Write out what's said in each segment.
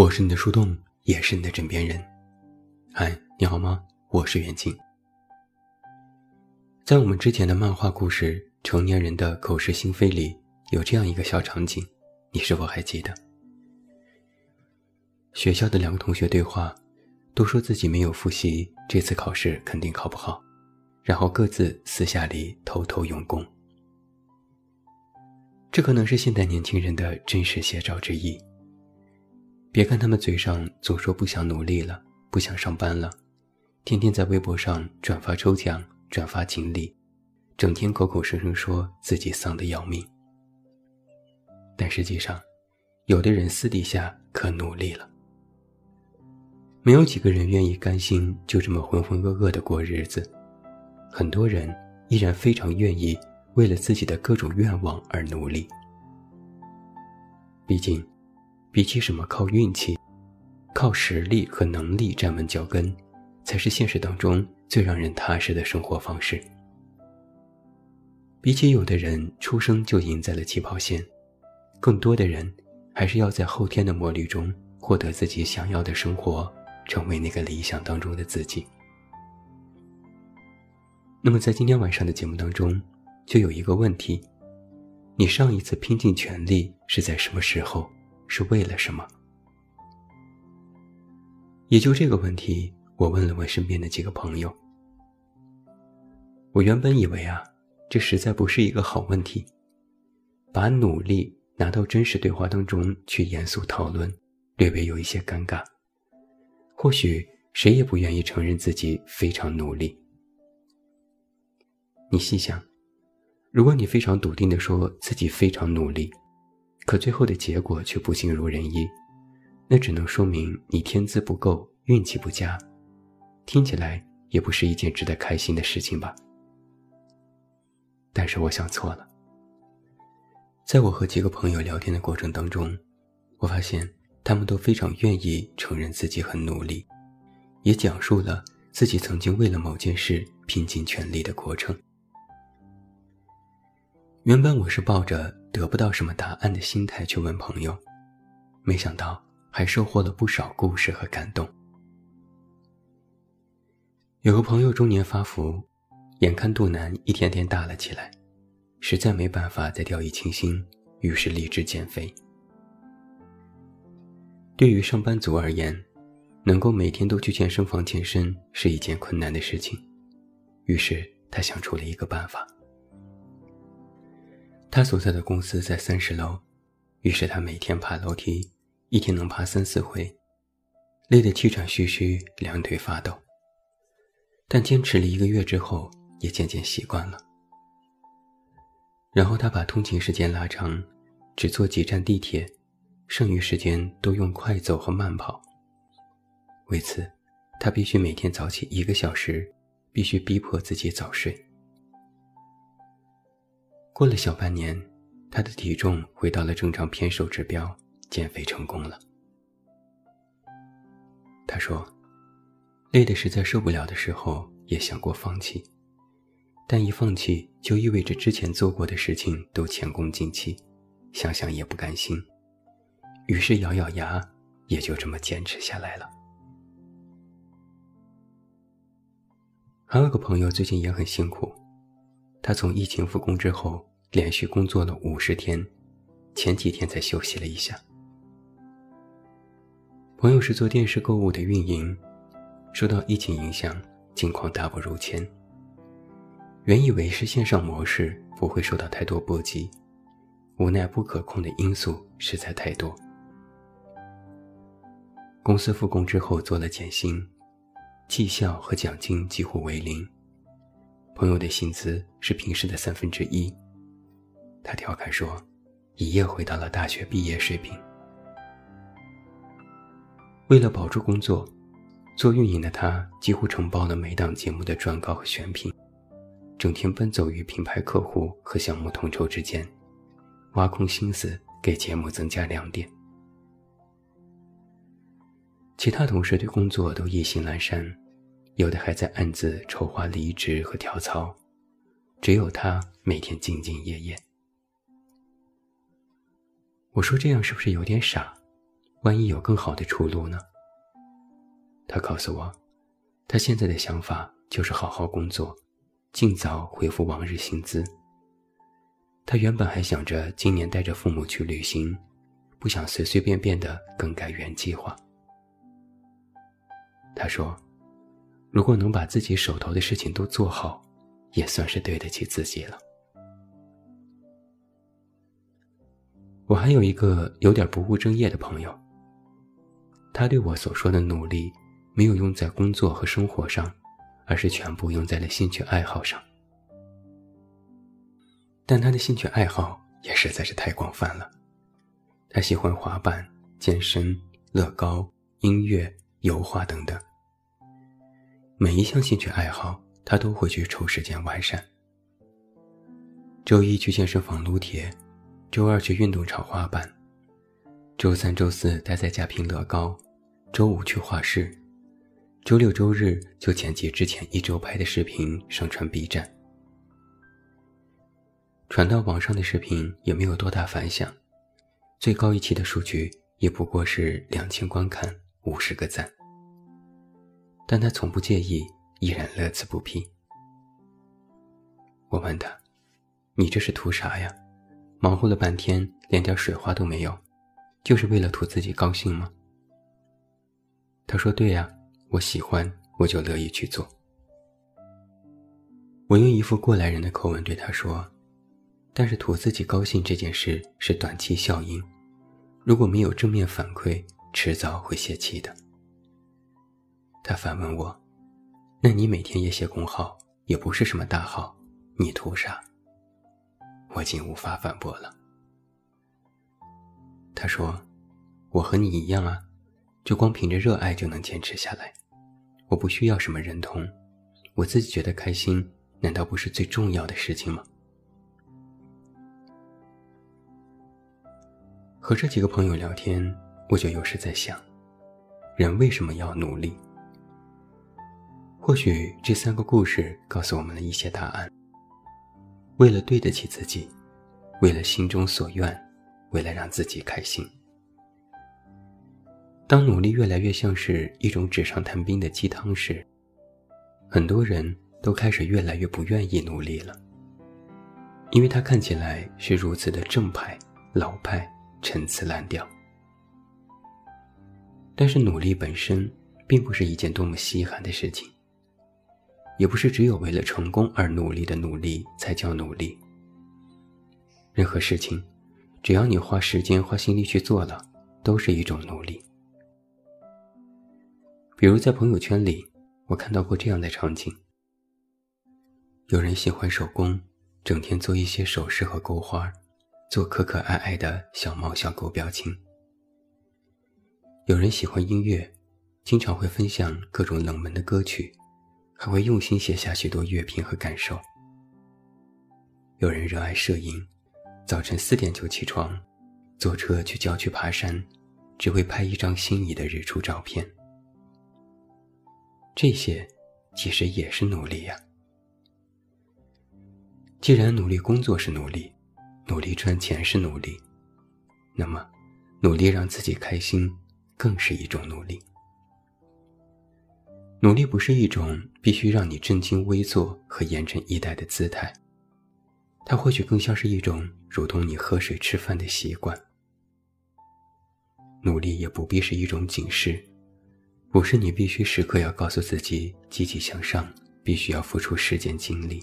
我是你的树洞，也是你的枕边人。嗨，你好吗？我是袁静。在我们之前的漫画故事《成年人的口是心非》里，有这样一个小场景，你是否还记得？学校的两个同学对话，都说自己没有复习，这次考试肯定考不好，然后各自私下里偷偷用功。这可能是现代年轻人的真实写照之一。别看他们嘴上总说不想努力了，不想上班了，天天在微博上转发抽奖、转发锦鲤，整天口口声声说自己丧得要命。但实际上，有的人私底下可努力了。没有几个人愿意甘心就这么浑浑噩噩的过日子，很多人依然非常愿意为了自己的各种愿望而努力。毕竟。比起什么靠运气、靠实力和能力站稳脚跟，才是现实当中最让人踏实的生活方式。比起有的人出生就赢在了起跑线，更多的人还是要在后天的磨砺中获得自己想要的生活，成为那个理想当中的自己。那么，在今天晚上的节目当中，就有一个问题：你上一次拼尽全力是在什么时候？是为了什么？也就这个问题，我问了问身边的几个朋友。我原本以为啊，这实在不是一个好问题，把努力拿到真实对话当中去严肃讨论，略微有一些尴尬。或许谁也不愿意承认自己非常努力。你细想，如果你非常笃定的说自己非常努力。可最后的结果却不尽如人意，那只能说明你天资不够，运气不佳，听起来也不是一件值得开心的事情吧。但是我想错了。在我和几个朋友聊天的过程当中，我发现他们都非常愿意承认自己很努力，也讲述了自己曾经为了某件事拼尽全力的过程。原本我是抱着得不到什么答案的心态去问朋友，没想到还收获了不少故事和感动。有个朋友中年发福，眼看肚腩一天天大了起来，实在没办法再掉以轻心，于是立志减肥。对于上班族而言，能够每天都去健身房健身是一件困难的事情，于是他想出了一个办法。他所在的公司在三十楼，于是他每天爬楼梯，一天能爬三四回，累得气喘吁吁，两腿发抖。但坚持了一个月之后，也渐渐习惯了。然后他把通勤时间拉长，只坐几站地铁，剩余时间都用快走和慢跑。为此，他必须每天早起一个小时，必须逼迫自己早睡。过了小半年，他的体重回到了正常偏瘦指标，减肥成功了。他说：“累得实在受不了的时候，也想过放弃，但一放弃就意味着之前做过的事情都前功尽弃，想想也不甘心，于是咬咬牙，也就这么坚持下来了。”还有个朋友最近也很辛苦，他从疫情复工之后。连续工作了五十天，前几天才休息了一下。朋友是做电视购物的运营，受到疫情影响，境况大不如前。原以为是线上模式不会受到太多波及，无奈不可控的因素实在太多。公司复工之后做了减薪，绩效和奖金几乎为零，朋友的薪资是平时的三分之一。他调侃说：“一夜回到了大学毕业水平。”为了保住工作，做运营的他几乎承包了每档节目的撰稿和选品，整天奔走于品牌客户和项目统筹之间，挖空心思给节目增加亮点。其他同事对工作都意兴阑珊，有的还在暗自筹划离职和跳槽，只有他每天兢兢业业。我说这样是不是有点傻？万一有更好的出路呢？他告诉我，他现在的想法就是好好工作，尽早恢复往日薪资。他原本还想着今年带着父母去旅行，不想随随便便的更改原计划。他说：“如果能把自己手头的事情都做好，也算是对得起自己了。”我还有一个有点不务正业的朋友，他对我所说的努力，没有用在工作和生活上，而是全部用在了兴趣爱好上。但他的兴趣爱好也实在是太广泛了，他喜欢滑板、健身、乐高、音乐、油画等等。每一项兴趣爱好，他都会去抽时间完善。周一去健身房撸铁。周二去运动场滑板，周三、周四待在家拼乐高，周五去画室，周六、周日就剪辑之前一周拍的视频上传 B 站。传到网上的视频也没有多大反响，最高一期的数据也不过是两千观看、五十个赞。但他从不介意，依然乐此不疲。我问他：“你这是图啥呀？”忙活了半天，连点水花都没有，就是为了图自己高兴吗？他说：“对呀，我喜欢，我就乐意去做。”我用一副过来人的口吻对他说：“但是图自己高兴这件事是短期效应，如果没有正面反馈，迟早会泄气的。”他反问我：“那你每天也写公号，也不是什么大号，你图啥？”我竟无法反驳了。他说：“我和你一样啊，就光凭着热爱就能坚持下来。我不需要什么认同，我自己觉得开心，难道不是最重要的事情吗？”和这几个朋友聊天，我就有时在想，人为什么要努力？或许这三个故事告诉我们了一些答案。为了对得起自己，为了心中所愿，为了让自己开心。当努力越来越像是一种纸上谈兵的鸡汤时，很多人都开始越来越不愿意努力了，因为它看起来是如此的正派、老派、陈词滥调。但是努力本身并不是一件多么稀罕的事情。也不是只有为了成功而努力的努力才叫努力。任何事情，只要你花时间、花心力去做了，都是一种努力。比如在朋友圈里，我看到过这样的场景：有人喜欢手工，整天做一些首饰和钩花，做可可爱爱的小猫小狗表情；有人喜欢音乐，经常会分享各种冷门的歌曲。还会用心写下许多乐评和感受。有人热爱摄影，早晨四点就起床，坐车去郊区爬山，只为拍一张心仪的日出照片。这些其实也是努力呀。既然努力工作是努力，努力赚钱是努力，那么努力让自己开心更是一种努力。努力不是一种必须让你正襟危坐和严阵以待的姿态，它或许更像是一种如同你喝水吃饭的习惯。努力也不必是一种警示，不是你必须时刻要告诉自己积极向上，必须要付出时间精力。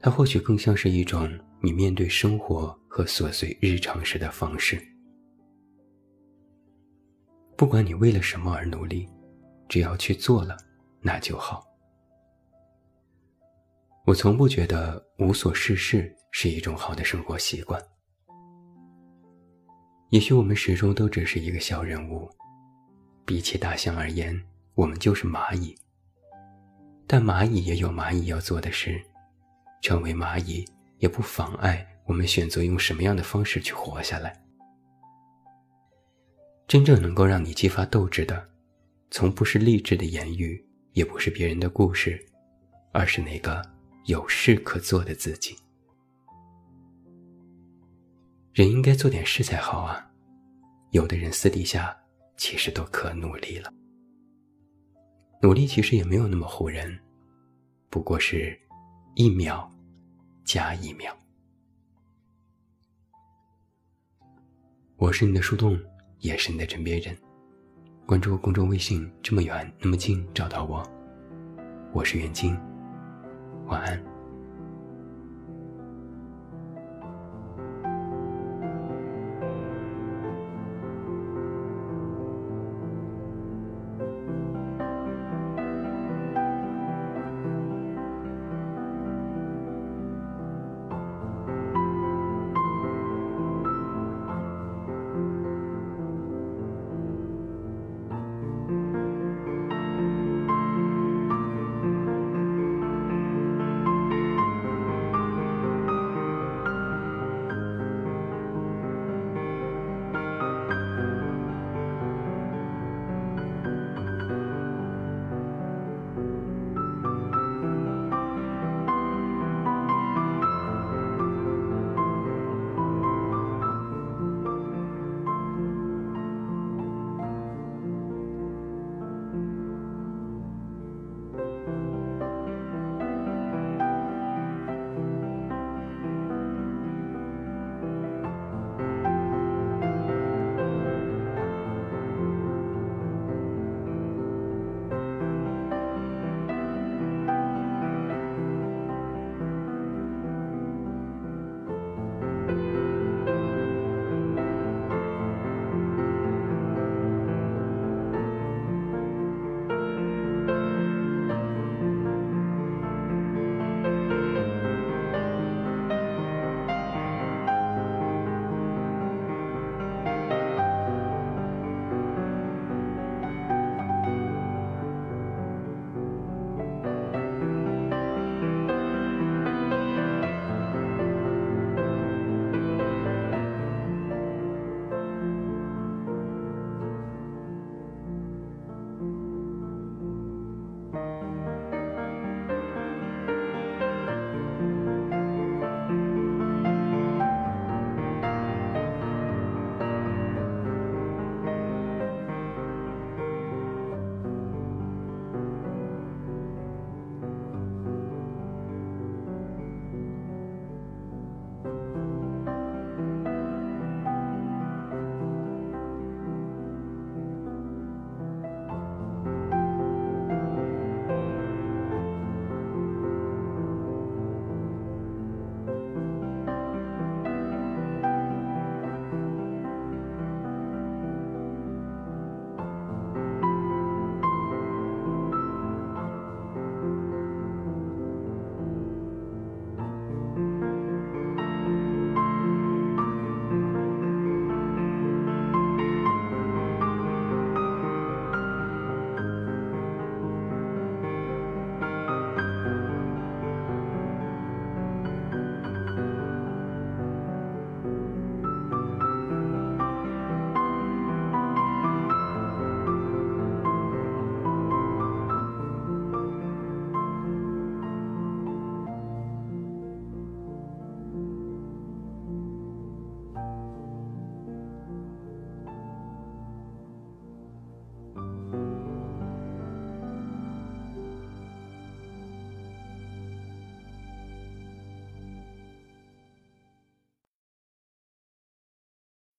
它或许更像是一种你面对生活和琐碎日常时的方式。不管你为了什么而努力。只要去做了，那就好。我从不觉得无所事事是一种好的生活习惯。也许我们始终都只是一个小人物，比起大象而言，我们就是蚂蚁。但蚂蚁也有蚂蚁要做的事，成为蚂蚁也不妨碍我们选择用什么样的方式去活下来。真正能够让你激发斗志的。从不是励志的言语，也不是别人的故事，而是那个有事可做的自己。人应该做点事才好啊！有的人私底下其实都可努力了。努力其实也没有那么唬人，不过是一秒加一秒。我是你的树洞，也是你的枕边人。关注公众微信，这么远那么近，找到我。我是袁晶，晚安。